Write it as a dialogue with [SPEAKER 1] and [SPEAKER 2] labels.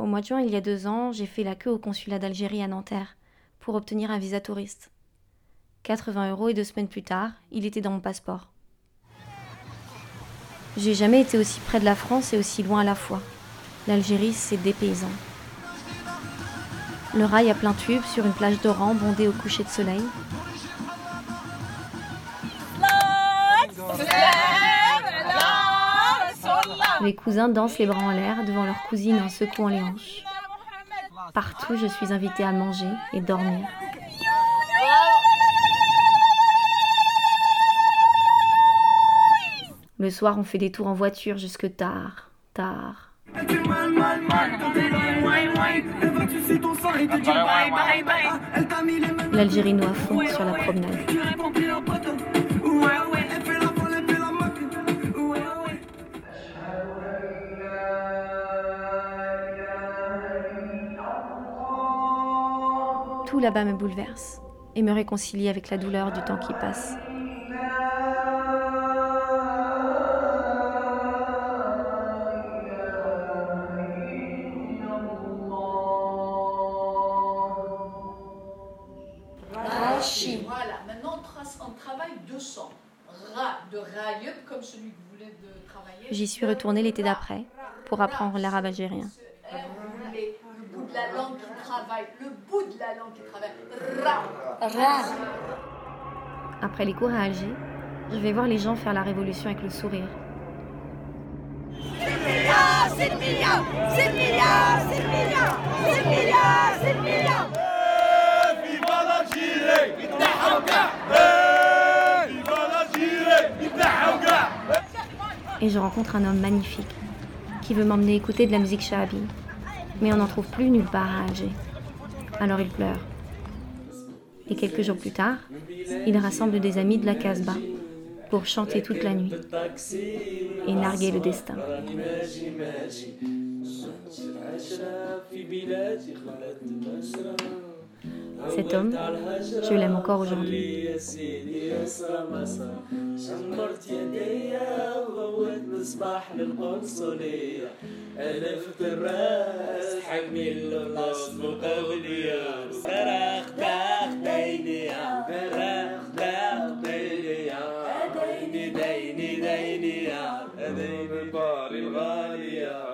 [SPEAKER 1] Au mois de juin, il y a deux ans, j'ai fait la queue au consulat d'Algérie à Nanterre pour obtenir un visa touriste. 80 euros et deux semaines plus tard, il était dans mon passeport. J'ai jamais été aussi près de la France et aussi loin à la fois. L'Algérie, c'est des paysans. Le rail à plein tube sur une plage d'Oran bondée au coucher de soleil. Les cousins dansent les bras en l'air devant leurs cousines en secouant les hanches. Partout, je suis invitée à manger et dormir. Le soir, on fait des tours en voiture jusque tard, tard. L'Algérie nous à fond sur la promenade. Tout là-bas me bouleverse et me réconcilie avec la douleur du temps qui passe.
[SPEAKER 2] Voilà, maintenant on, trace, on travaille 200. Ra de Rayeb, comme celui que vous voulez de travailler. J'y suis
[SPEAKER 1] retournée l'été d'après pour apprendre l'arabe algérien.
[SPEAKER 2] Vous voulez le bout de la langue qui travaille, le bout de la langue qui travaille. Ra.
[SPEAKER 1] Après les cours à Alger, je vais voir les gens faire la révolution avec le sourire. Et je rencontre un homme magnifique qui veut m'emmener écouter de la musique shahabi. Mais on n'en trouve plus nulle part à Alger. Alors il pleure. Et quelques jours plus tard,
[SPEAKER 3] il rassemble des amis de la Casbah
[SPEAKER 1] pour chanter toute la nuit
[SPEAKER 3] et narguer le destin. Cet homme, je l'aime encore aujourd'hui. تصبح للقنصلية. ألف الرأس حمي النص مقولية صرخ داخ ديني يا صرخ داخ ديني. يا ديني ديني. ديني يا ديني باري الغالية